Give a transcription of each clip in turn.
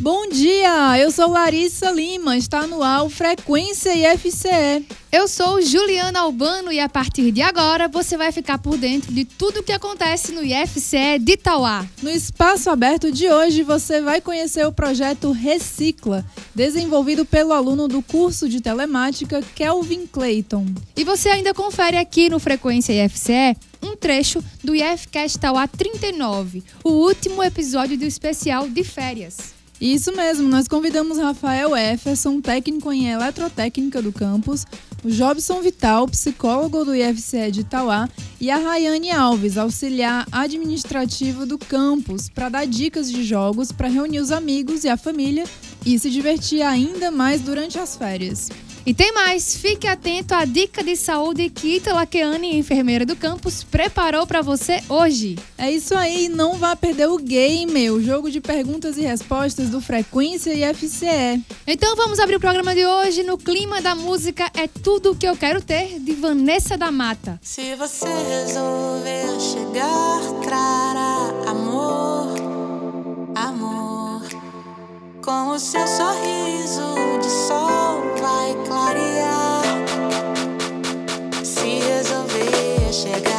Bom dia, eu sou Larissa Lima, está no ar Frequência IFCE. Eu sou Juliana Albano e a partir de agora você vai ficar por dentro de tudo o que acontece no IFCE de Itauá. No espaço aberto de hoje você vai conhecer o projeto Recicla, desenvolvido pelo aluno do curso de telemática Kelvin Clayton. E você ainda confere aqui no Frequência IFCE um trecho do IFCast Itauá 39, o último episódio do especial de férias. Isso mesmo, nós convidamos Rafael Efferson, técnico em eletrotécnica do campus, o Jobson Vital, psicólogo do IFCE de Itauá, e a Rayane Alves, auxiliar administrativo do campus, para dar dicas de jogos para reunir os amigos e a família e se divertir ainda mais durante as férias. E tem mais, fique atento à dica de saúde que Ita Lakeane, enfermeira do campus, preparou para você hoje. É isso aí, não vá perder o game, o jogo de perguntas e respostas do Frequência e FCE. Então vamos abrir o programa de hoje no clima da música É Tudo Que Eu Quero Ter, de Vanessa da Mata. Se você resolver chegar, trará amor, amor, com o seu sorriso de sol vai clarear. Se resolver chegar,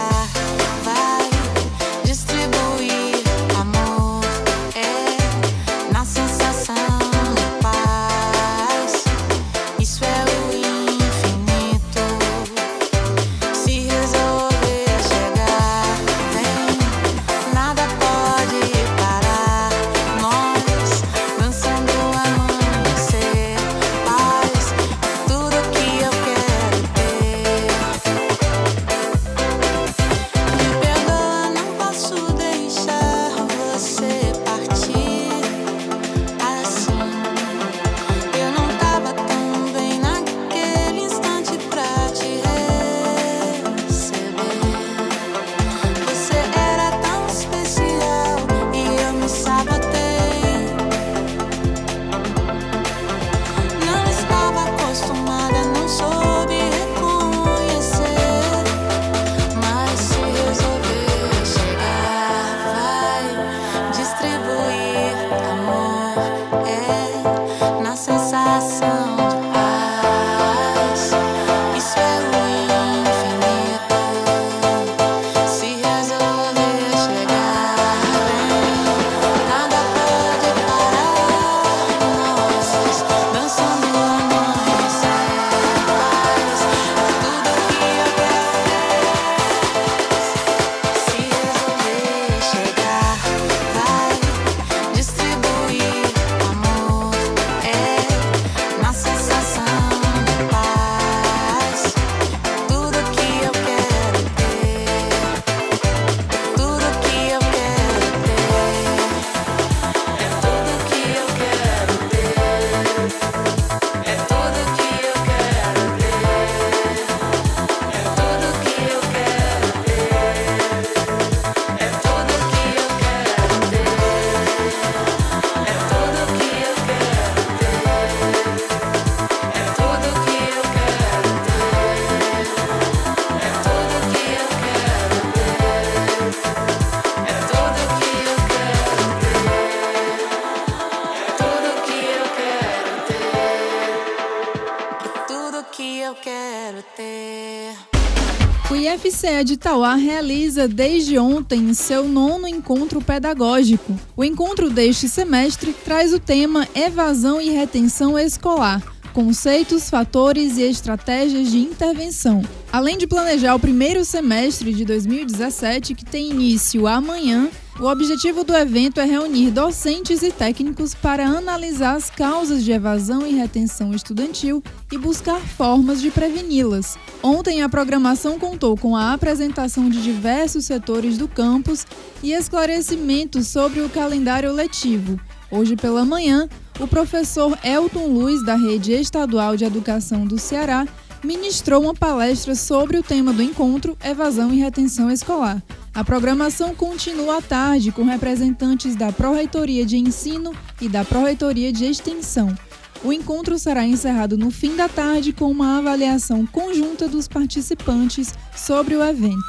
IFCE de Itauá realiza desde ontem seu nono encontro pedagógico. O encontro deste semestre traz o tema Evasão e Retenção Escolar. Conceitos, fatores e estratégias de intervenção. Além de planejar o primeiro semestre de 2017, que tem início amanhã, o objetivo do evento é reunir docentes e técnicos para analisar as causas de evasão e retenção estudantil e buscar formas de preveni-las. Ontem, a programação contou com a apresentação de diversos setores do campus e esclarecimentos sobre o calendário letivo. Hoje pela manhã, o professor Elton Luz, da Rede Estadual de Educação do Ceará, ministrou uma palestra sobre o tema do encontro Evasão e Retenção Escolar. A programação continua à tarde com representantes da Pró-Reitoria de Ensino e da Pró-Reitoria de Extensão. O encontro será encerrado no fim da tarde com uma avaliação conjunta dos participantes sobre o evento.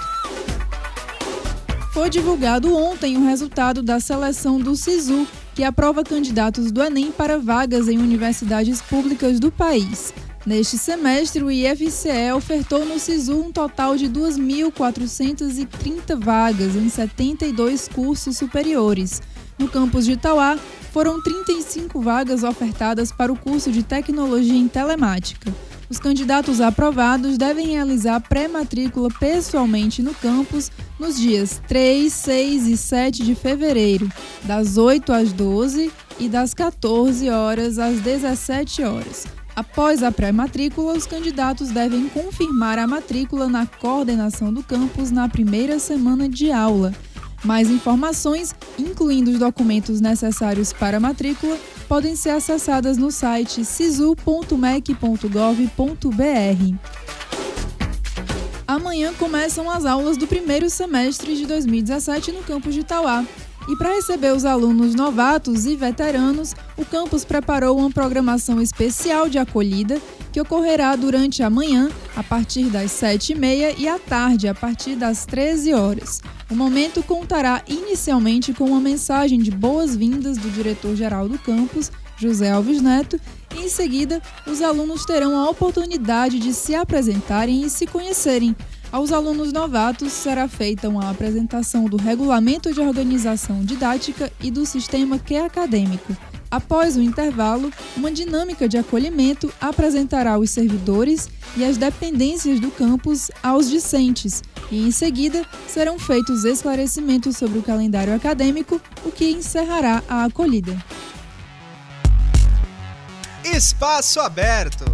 Foi divulgado ontem o resultado da seleção do SISU, que aprova candidatos do Enem para vagas em universidades públicas do país. Neste semestre, o IFCE ofertou no SISU um total de 2.430 vagas em 72 cursos superiores. No campus de Itauá, foram 35 vagas ofertadas para o curso de Tecnologia em Telemática. Os candidatos aprovados devem realizar pré-matrícula pessoalmente no campus nos dias 3, 6 e 7 de fevereiro, das 8 às 12 e das 14 horas às 17 horas. Após a pré-matrícula, os candidatos devem confirmar a matrícula na coordenação do campus na primeira semana de aula. Mais informações, incluindo os documentos necessários para a matrícula, podem ser acessadas no site sisu.mec.gov.br. Amanhã começam as aulas do primeiro semestre de 2017 no campus de Itauá. E para receber os alunos novatos e veteranos, o campus preparou uma programação especial de acolhida que ocorrerá durante a manhã, a partir das 7h30 e à tarde, a partir das 13 horas. O momento contará inicialmente com uma mensagem de boas-vindas do diretor-geral do campus, José Alves Neto, e em seguida os alunos terão a oportunidade de se apresentarem e se conhecerem. Aos alunos novatos será feita uma apresentação do regulamento de organização didática e do sistema Q acadêmico. Após o intervalo, uma dinâmica de acolhimento apresentará os servidores e as dependências do campus aos discentes, e em seguida serão feitos esclarecimentos sobre o calendário acadêmico, o que encerrará a acolhida. Espaço aberto.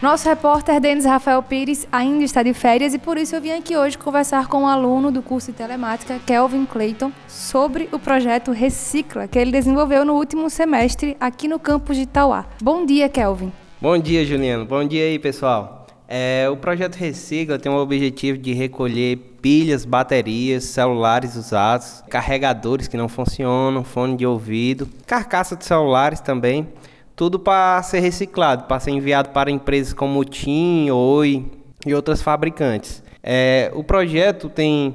Nosso repórter Denis Rafael Pires ainda está de férias e por isso eu vim aqui hoje conversar com um aluno do curso de telemática, Kelvin Clayton, sobre o projeto Recicla, que ele desenvolveu no último semestre aqui no campus de Itauá. Bom dia, Kelvin. Bom dia, Juliano. Bom dia aí, pessoal. É, o projeto Recicla tem o objetivo de recolher pilhas, baterias, celulares usados, carregadores que não funcionam, fone de ouvido, carcaça de celulares também tudo para ser reciclado, para ser enviado para empresas como TIM, Oi e outras fabricantes. É, o projeto tem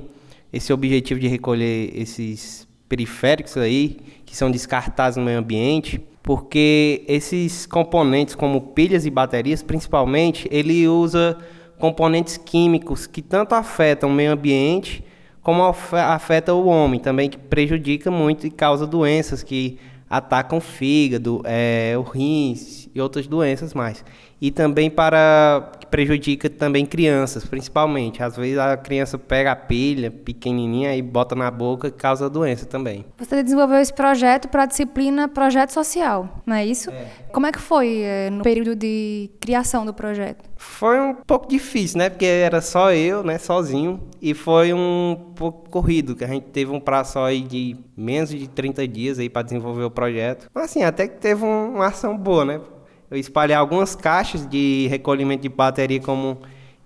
esse objetivo de recolher esses periféricos aí, que são descartados no meio ambiente, porque esses componentes, como pilhas e baterias, principalmente, ele usa componentes químicos que tanto afetam o meio ambiente como afeta o homem também, que prejudica muito e causa doenças que atacam o fígado, é, o rins e outras doenças mais. E também para que prejudica também crianças, principalmente. Às vezes a criança pega a pilha pequenininha e bota na boca e causa doença também. Você desenvolveu esse projeto para a disciplina Projeto Social, não é isso? É. Como é que foi é, no período de criação do projeto? Foi um pouco difícil, né? Porque era só eu, né, sozinho, e foi um pouco corrido, que a gente teve um prazo aí de menos de 30 dias aí para desenvolver o projeto. Mas assim, até que teve uma ação boa, né? Eu espalhei algumas caixas de recolhimento de bateria como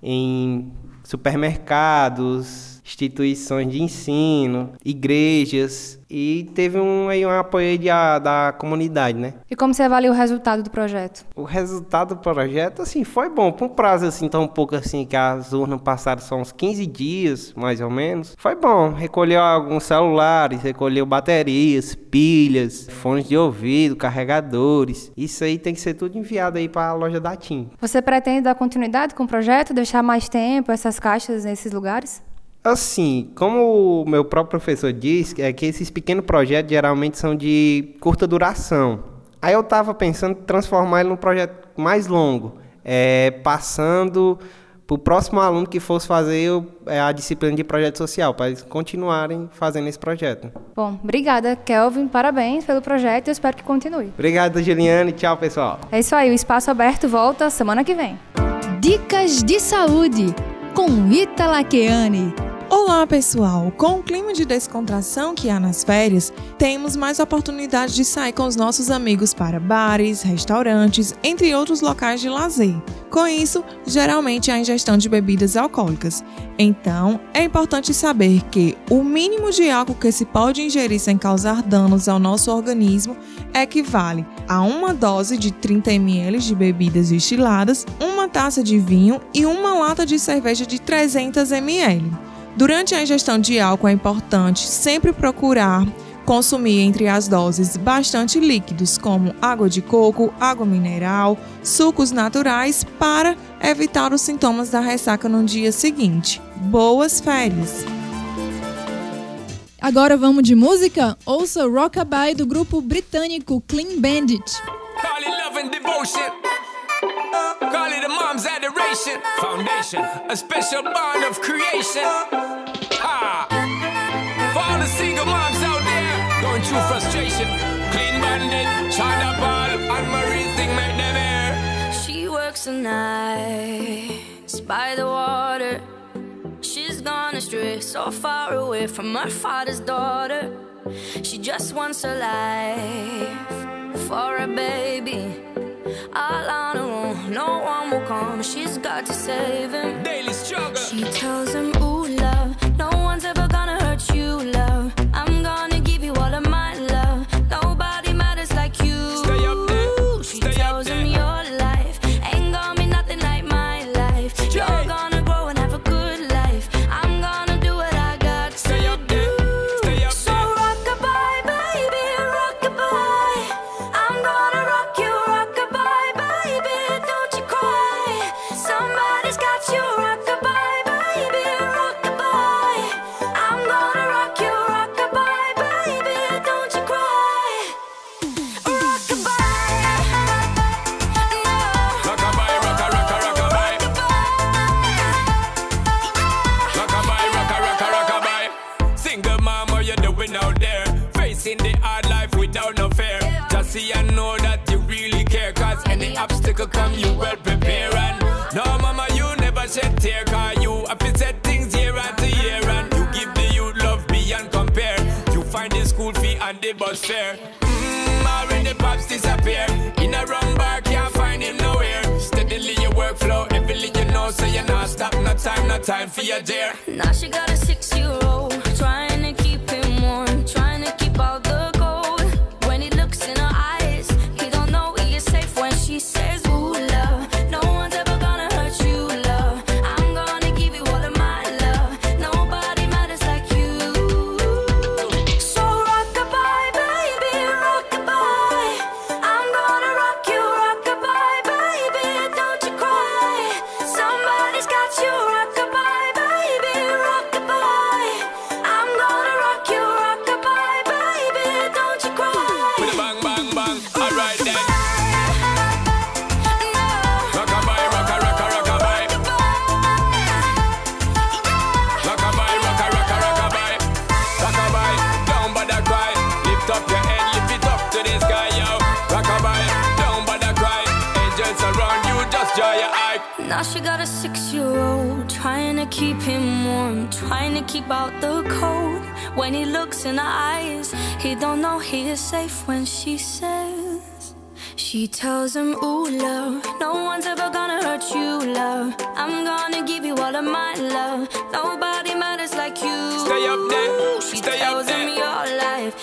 em supermercados, instituições de ensino, igrejas e teve um, aí, um apoio de, a, da comunidade, né? E como você avalia o resultado do projeto? O resultado do projeto, assim, foi bom. Por um prazo, assim, tão pouco assim, que as urnas passaram só uns 15 dias, mais ou menos. Foi bom. Recolheu alguns celulares, recolheu baterias, pilhas, fones de ouvido, carregadores. Isso aí tem que ser tudo enviado aí para a loja da TIM. Você pretende dar continuidade com o projeto, deixar mais tempo essas caixas nesses lugares? Assim, como o meu próprio professor diz, é que esses pequenos projetos geralmente são de curta duração. Aí eu estava pensando em transformar ele num projeto mais longo, é, passando para o próximo aluno que fosse fazer é, a disciplina de projeto social, para eles continuarem fazendo esse projeto. Bom, obrigada, Kelvin. Parabéns pelo projeto e eu espero que continue. Obrigado, Juliane. Tchau, pessoal. É isso aí, o Espaço Aberto volta semana que vem. Dicas de Saúde com Ita Laqueane. Olá, pessoal! Com o clima de descontração que há nas férias, temos mais oportunidade de sair com os nossos amigos para bares, restaurantes, entre outros locais de lazer. Com isso, geralmente há ingestão de bebidas alcoólicas. Então, é importante saber que o mínimo de álcool que se pode ingerir sem causar danos ao nosso organismo equivale a uma dose de 30 ml de bebidas destiladas, uma taça de vinho e uma lata de cerveja de 300 ml. Durante a ingestão de álcool é importante sempre procurar consumir entre as doses bastante líquidos, como água de coco, água mineral, sucos naturais, para evitar os sintomas da ressaca no dia seguinte. Boas férias! Agora vamos de música? Ouça Rockabye do grupo britânico Clean Bandit. Call it love and devotion. Call it a mom's adoration. Foundation, a special bond of creation. Ha! For all the single moms out there going through frustration. Clean bandit, China ball, and Marie thing make them air. She works the nights by the water. She's gone astray, so far away from her father's daughter. She just wants a life for a baby. Her own, no one will come. She's got to save him. Daily struggle. She tells him, no time she says. She tells him, Ooh, love, no one's ever gonna hurt you, love. I'm gonna give you all of my love. Nobody matters like you. Stay up there, She stay up tells him there. your life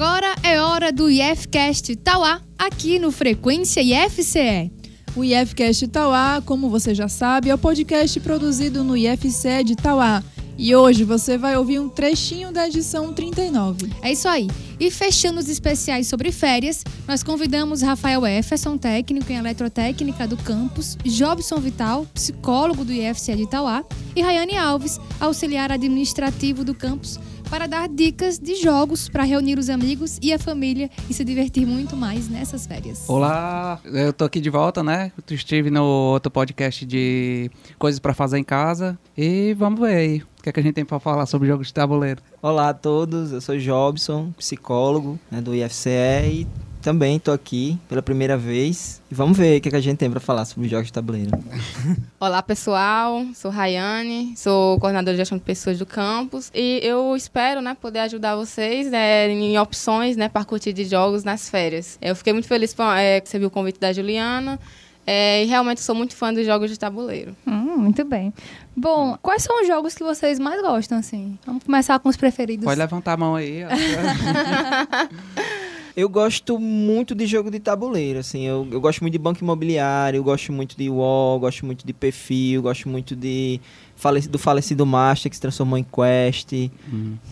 Agora É hora do IFCast Tauá, aqui no Frequência IFCE. O IFCast Tauá, como você já sabe, é o podcast produzido no IFCE de Tauá. E hoje você vai ouvir um trechinho da edição 39. É isso aí. E fechando os especiais sobre férias, nós convidamos Rafael Efferson, técnico em eletrotécnica do campus, Jobson Vital, psicólogo do IFCE de Itauá, e Rayane Alves, auxiliar administrativo do campus, para dar dicas de jogos para reunir os amigos e a família e se divertir muito mais nessas férias. Olá, eu tô aqui de volta, né? Eu estive no outro podcast de coisas para fazer em casa e vamos ver aí o que, é que a gente tem para falar sobre jogos de tabuleiro. Olá a todos, eu sou Jobson, psicólogo né, do IFCE e também estou aqui pela primeira vez. E vamos ver o que, é que a gente tem para falar sobre jogos de tabuleiro. Olá pessoal, sou Rayane, sou coordenadora de gestão de pessoas do campus e eu espero né, poder ajudar vocês né, em opções né, para curtir de jogos nas férias. Eu fiquei muito feliz por é, receber o convite da Juliana. É, e realmente sou muito fã dos jogos de tabuleiro. Hum, muito bem. Bom, quais são os jogos que vocês mais gostam, assim? Vamos começar com os preferidos. Pode levantar a mão aí. Eu gosto muito de jogo de tabuleiro, assim, eu, eu gosto muito de banco imobiliário, eu gosto muito de War, gosto muito de perfil, gosto muito de faleci- do falecido Master que se transformou em Quest.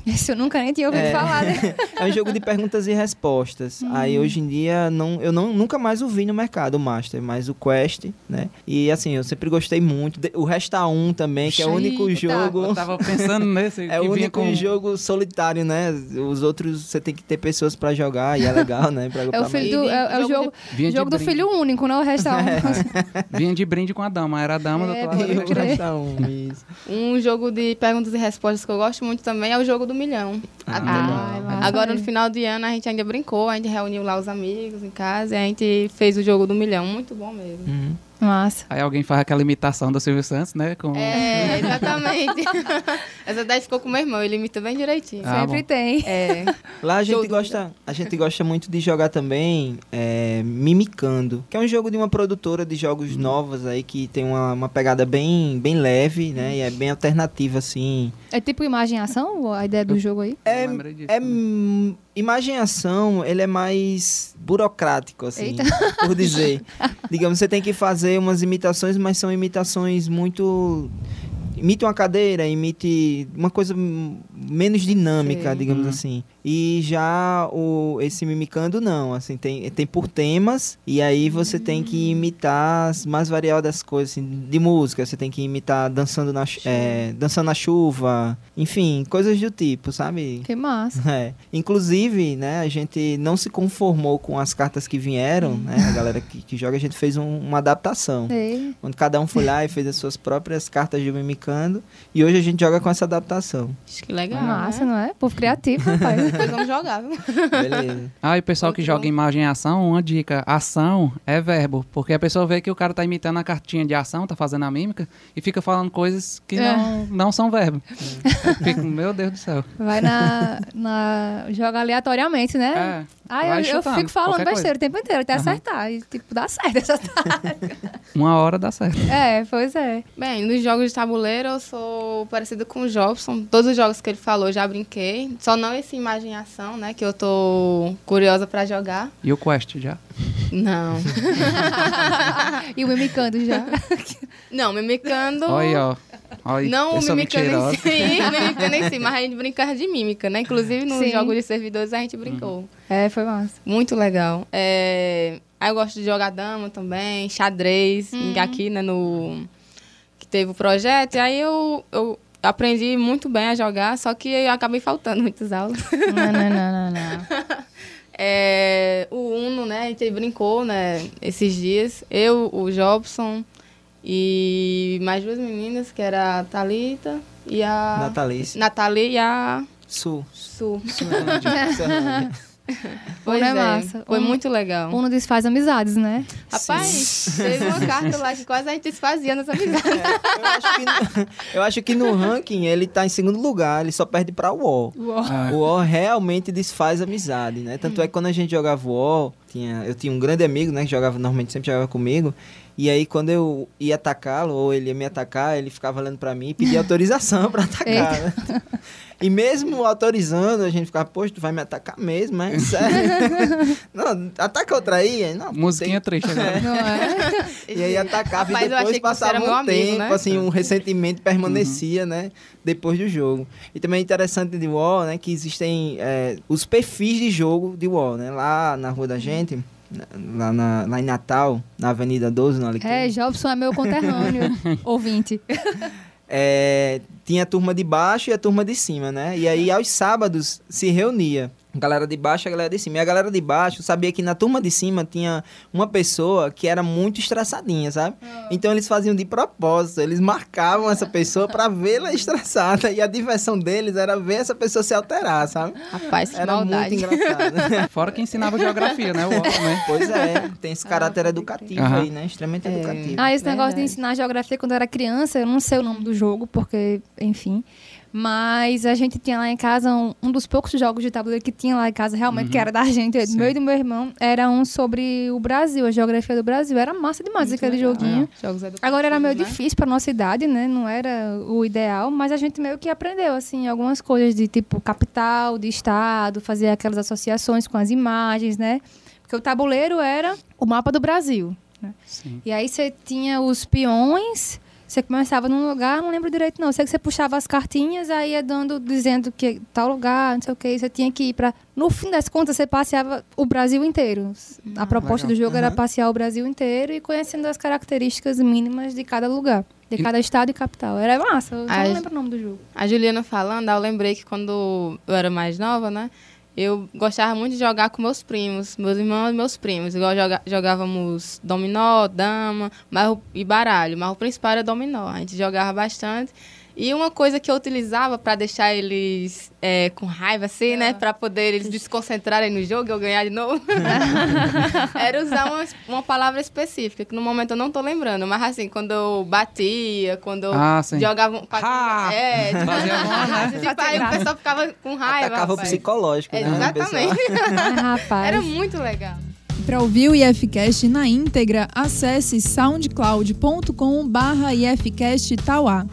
Esse eu nunca nem tinha ouvido É. falar, né? é um jogo de perguntas e respostas. Aí hoje em dia não, eu não, nunca mais o vi no mercado, o Master, mas o Quest, né? E assim, eu sempre gostei muito. O Resta 1 também, que é o único Eita. jogo. Eu tava pensando nesse. É o único com... jogo solitário, né? Os outros você tem que ter pessoas pra jogar e é legal, né? Pra, É o pra- filho do, é, é o jogo, Vinha de jogo do brinde. filho único, não o resto é um. Vinha de brinde com a dama. Era a dama É, do outro lado. O. Resta 1, isso. Um jogo de perguntas e respostas que eu gosto muito também é o jogo do milhão. Ah, massa Agora no final de ano a gente ainda brincou, a gente reuniu lá os amigos em casa e a gente fez o jogo do milhão. Muito bom mesmo. Uhum. Massa. Aí alguém faz aquela imitação do Silvio Santos, né? Com... É, exatamente. Essa daí ficou com o meu irmão, ele imita bem direitinho. Ah, Sempre bom. tem. É. Lá a gente, gosta, a gente gosta muito de jogar também é, Mimicando, que é um jogo de uma produtora de jogos novas aí que tem uma, uma pegada bem, bem leve, né? E é bem alternativa, assim. É tipo imagem e ação, a ideia do jogo aí? É, Eu lembrei disso é também. Hum, imagem e ação, ele é mais burocrático, assim, Eita. por dizer. Digamos, você tem que fazer umas imitações, mas são imitações muito. Imite uma cadeira, imite uma coisa hum, menos dinâmica, Sei. digamos Uhum. assim. E já o, esse mimicando não, assim, tem, tem por temas, e aí você tem que imitar as mais variadas coisas, assim, de música, você tem que imitar dançando na, é, dançando na chuva, enfim, coisas do tipo, sabe? Que massa. É. Inclusive, né, a gente não se conformou com as cartas que vieram, né? A galera que, que joga, a gente fez um- uma adaptação. Ei. Onde cada um foi lá e fez as suas próprias cartas de Mimicando. E hoje a gente joga com essa adaptação. Acho que legal. Massa, né? não é? Povo criativo, rapaz. Depois vamos jogar, viu? Beleza. Ah, e o pessoal que joga imagem e ação, uma dica, ação é verbo, porque a pessoa vê que o cara tá imitando a cartinha de ação, tá fazendo a mímica, e fica falando coisas que É. não, não são verbo. Fico, meu Deus do céu. Vai na, na. Joga aleatoriamente, né? É, Ah, eu, eu fico falando besteira o tempo inteiro, até Aham. acertar. E, tipo, dá certo acertar. Uma hora dá certo. é, pois é. Bem, nos jogos de tabuleiro eu sou parecida com o Jobson. Todos os jogos que ele falou eu já brinquei. Só não esse imagem e ação, né? Que eu tô curiosa pra jogar. E o Quest já? Não. e o mimicando já. Não, mimicando. Olha aí, ó. Olha aí, Não pessoa mimicando em si, mimicando em si, mas a gente brincava de mímica, né? Inclusive nos Sim. jogos de servidores a gente brincou. É, foi massa. Muito legal. É, Aí eu gosto de jogar dama também, xadrez, e aqui, né, no... Que teve o projeto, e aí eu, eu aprendi muito bem a jogar, só que eu acabei faltando muitas aulas. Não, não, não, não, não. É, o Uno, né, a gente brincou, né, esses dias. Eu, o Jobson e mais duas meninas, que era a Thalita e a... Natalice. Nathalie e a Sul. Su. Suelândia. Pois Uno é é, massa. foi Uno- muito legal. Uno desfaz amizades, né? Rapaz, teve uma carta lá que quase a gente desfazia nessa amizade. eu, acho que no, eu acho que no ranking ele tá em segundo lugar, ele só perde pra UOL. Ah, O UOL realmente desfaz amizade, né? Tanto é que quando a gente jogava UOL, tinha, eu tinha um grande amigo, né, que jogava normalmente sempre jogava comigo, E aí, quando eu ia atacá-lo, ou ele ia me atacar, ele ficava olhando pra mim e pedia autorização pra atacar, né? E mesmo autorizando, a gente ficava, poxa, tu vai me atacar mesmo, é sério? não, ataca outra aí. Não, Musiquinha triste agora. Não é? e aí atacava Rapaz, e depois passava um amigo, tempo, né? assim, um ressentimento permanecia, né? Depois do jogo. E também é interessante de WoW, né? Que existem é, os perfis de jogo de WoW, né? Lá na rua da gente, na- lá, na- lá em Natal, na Avenida 12, na Alecrim. É, Jobson é meu conterrâneo, ouvinte. é, tinha a turma de baixo e a turma de cima, né? E aí, aos sábados, se reunia. Galera de baixo e a galera de cima. E a galera de baixo sabia que na turma de cima tinha uma pessoa que era muito estressadinha, sabe? Então eles faziam de propósito. Eles marcavam essa pessoa pra vê-la estressada. E a diversão deles era ver essa pessoa se alterar, sabe? Rapaz, que Era maldade. muito engraçado. Fora que ensinava geografia, né? O UOL também. pois é, tem esse caráter educativo Aham. aí, né? Extremamente educativo. Ah, esse negócio de Verdade. ensinar geografia quando eu era criança, eu não sei o nome do jogo, porque, enfim. Mas a gente tinha lá em casa um, um dos poucos jogos de tabuleiro que tinha lá em casa, realmente, que era da gente, do meu e do meu irmão, era um sobre o Brasil, a geografia do Brasil. Era massa demais Muito aquele legal. joguinho. Jogos educativos, Agora era meio né? difícil pra nossa idade, né? Não era o ideal, mas a gente meio que aprendeu, assim, algumas coisas de tipo capital, de estado, fazer aquelas associações com as imagens, né? Porque o tabuleiro era o mapa do Brasil. né? E aí você tinha os peões, você começava num lugar, não lembro direito não. Sei que você puxava as cartinhas, aí ia dando, dizendo que tal lugar, não sei o que, você tinha que ir pra... No fim das contas, você passeava o Brasil inteiro. A proposta legal. do jogo era Aham. passear o Brasil inteiro e conhecendo as características mínimas de cada lugar. De cada estado e capital. Era massa, eu Ai. não lembro o nome do jogo. A Juliana falando, eu lembrei que quando eu era mais nova, né? Eu gostava muito de jogar com meus primos, meus irmãos e meus primos. Igual joga- jogávamos dominó, dama mas e baralho, mas o principal era dominó. A gente jogava bastante. E uma coisa que eu utilizava para deixar eles é, com raiva, assim, né? Para poder eles desconcentrarem no jogo e eu ganhar de novo. era usar uma, uma palavra específica, que no momento eu não tô lembrando. Mas assim, quando eu batia, quando eu Ah, jogava... um- Ha! É, tipo, né? tipo, aí o pessoal ficava com raiva. Atacava o rapaz. psicológico, né? Exatamente. Ai, rapaz. Era muito legal. Para ouvir o IFCast na íntegra, acesse soundcloud.com/barra IFCast Tauá.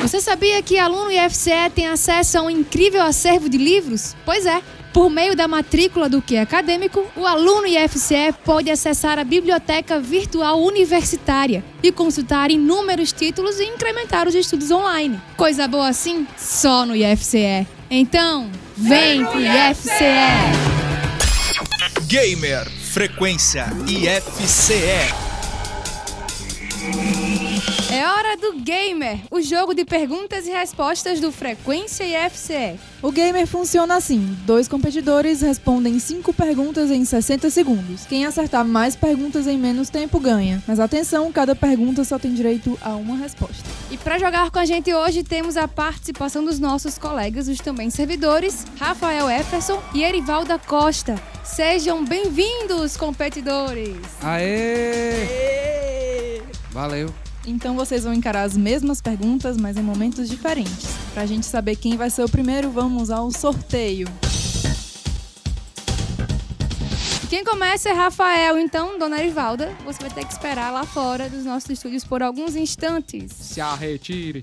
Você sabia que aluno IFCE tem acesso a um incrível acervo de livros? Pois é. Por meio da matrícula do que acadêmico, o aluno IFCE pode acessar a biblioteca virtual universitária e consultar inúmeros títulos e incrementar os estudos online. Coisa boa assim? Só no IFCE. Então, vem pro IFCE! Gamer Frequência IFCE. É hora do Gamer, o jogo de perguntas e respostas do Frequência IFCE. O gamer funciona assim: dois competidores respondem cinco perguntas em 60 segundos. Quem acertar mais perguntas em menos tempo ganha. Mas atenção, cada pergunta só tem direito a uma resposta. E para jogar com a gente hoje temos a participação dos nossos colegas, os também servidores, Rafael Efferson e Erivalda Costa. Sejam bem-vindos, competidores! Aê! Valeu. Então vocês vão encarar as mesmas perguntas, mas em momentos diferentes. Pra gente saber quem vai ser o primeiro, vamos ao sorteio. Quem começa é Rafael, então, dona Erivalda, você vai ter que esperar lá fora dos nossos estúdios por alguns instantes. Se arretire.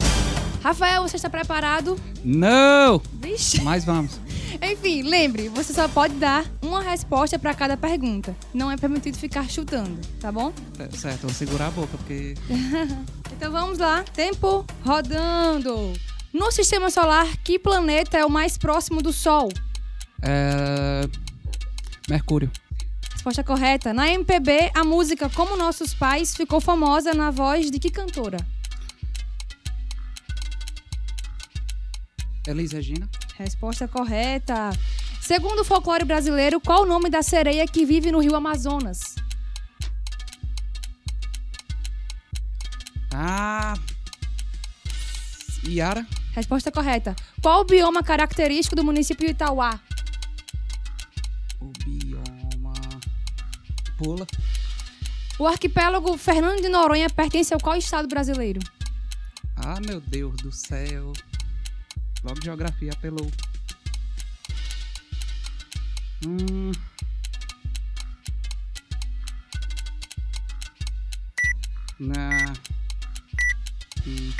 Rafael, você está preparado? Não! Vixe! Mas vamos. Enfim, lembre, você só pode dar uma resposta para cada pergunta. Não é permitido ficar chutando, tá bom? É, Certo, vou segurar a boca, porque. Então vamos lá. Tempo rodando. No sistema solar, que planeta é o mais próximo do Sol? É. Mercúrio. Resposta correta. Na MPB, a música Como Nossos Pais ficou famosa na voz de que cantora? Elis Regina. Resposta correta. Segundo o folclore brasileiro, qual o nome da sereia que vive no rio Amazonas? Ah. Yara. Resposta correta. Qual o bioma característico do município de Itauá? O bioma. Pula. O arquipélago Fernando de Noronha pertence ao qual estado brasileiro? Ah, meu Deus do céu. Logo geografia apelou. Hum. Na... Hum,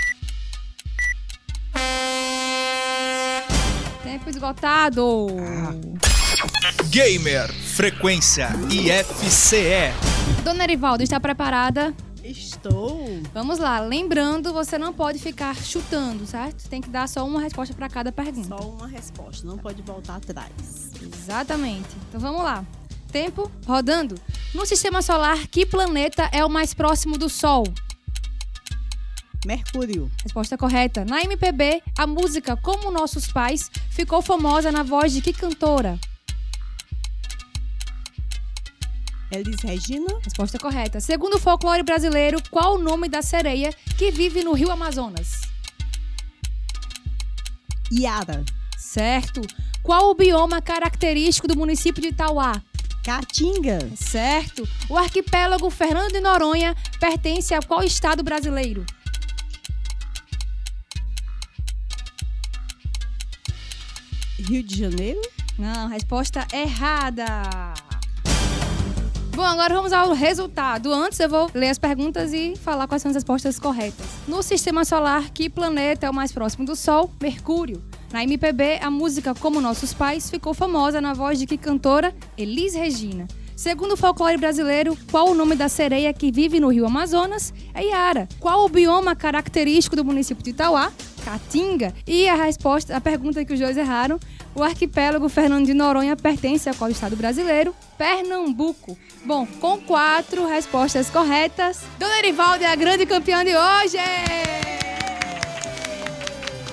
Tempo esgotado. Gamer, frequência IFCE. Dona Erivaldo, está preparada? Estou. Vamos lá. Lembrando, você não pode ficar chutando, certo? Tem que dar só uma resposta para cada pergunta. Só uma resposta, não pode voltar atrás. Exatamente. Então vamos lá. Tempo rodando. No sistema solar, que planeta é o mais próximo do Sol? Mercúrio. Resposta correta. Na MPB, a música Como Nossos Pais ficou famosa na voz de que cantora? Elis Regina. Resposta correta. Segundo o folclore brasileiro, qual o nome da sereia que vive no rio Amazonas? Yara. Certo. Qual o bioma característico do município de Itauá? Caatinga. Certo. O arquipélago Fernando de Noronha pertence a qual estado brasileiro? Rio de Janeiro. Não, resposta errada. Bom, agora vamos ao resultado. Antes eu vou ler as perguntas e falar quais são as respostas corretas. No sistema solar, que planeta é o mais próximo do Sol? Mercúrio. Na MPB, a música Como Nossos Pais ficou famosa na voz de que cantora? Elis Regina. Segundo o folclore brasileiro, qual o nome da sereia que vive no rio Amazonas? É Iara. Qual o bioma característico do município de Itauá? Caatinga. E a resposta, a pergunta que os dois erraram, o arquipélago Fernando de Noronha pertence a qual estado brasileiro? Pernambuco. Bom, com quatro respostas corretas, Dona Erivaldo é a grande campeã de hoje!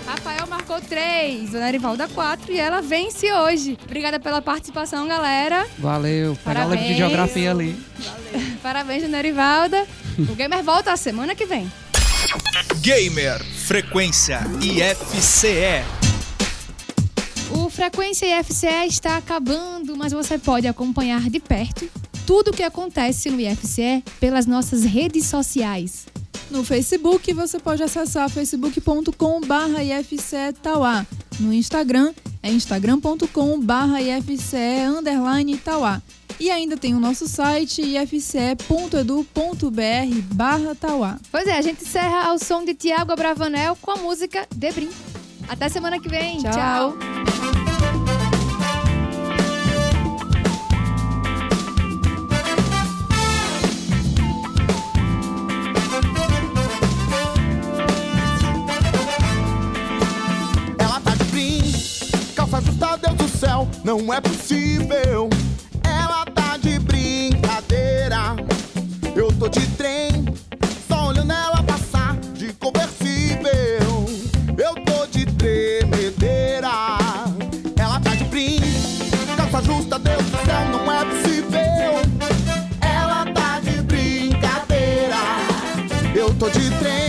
Rafael marcou três, Dona Erivalda quatro e ela vence hoje. Obrigada pela participação, galera. Valeu. Livro de Parabéns. geografia ali. Parabéns, Dona Erivalda. O Gamer volta a semana que vem. Gamer, frequência IFCE. O Frequência IFCE está acabando, mas você pode acompanhar de perto tudo o que acontece no IFCE pelas nossas redes sociais. No Facebook, você pode acessar facebook.com.br IFCE Tauá. No Instagram, é instagram.com.br IFCE underline Tauá. E ainda tem o nosso site ifce.edu.br barra Tauá. Pois é, a gente encerra ao som de Tiago Abravanel com a música Debrim. Até semana que vem. Tchau. Tchau. Ela tá de brim, calça justa, Deus do céu, não é possível. Tô de trem, só olhando ela passar de conversível. Eu tô de tremedeira. Ela tá de brim, calça justa, Deus do céu, não é possível. Ela tá de brincadeira. Eu tô de trem,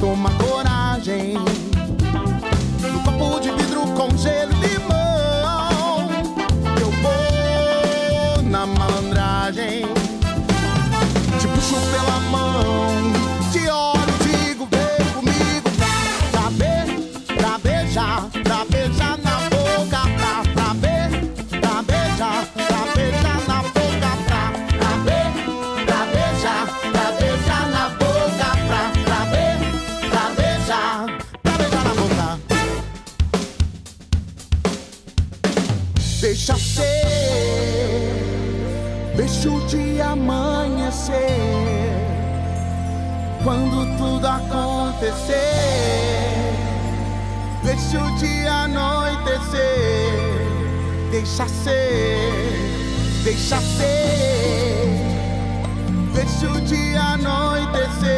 tomar acontecer. Deixe o dia anoitecer. Deixa ser, deixa ser. Deixe o dia anoitecer.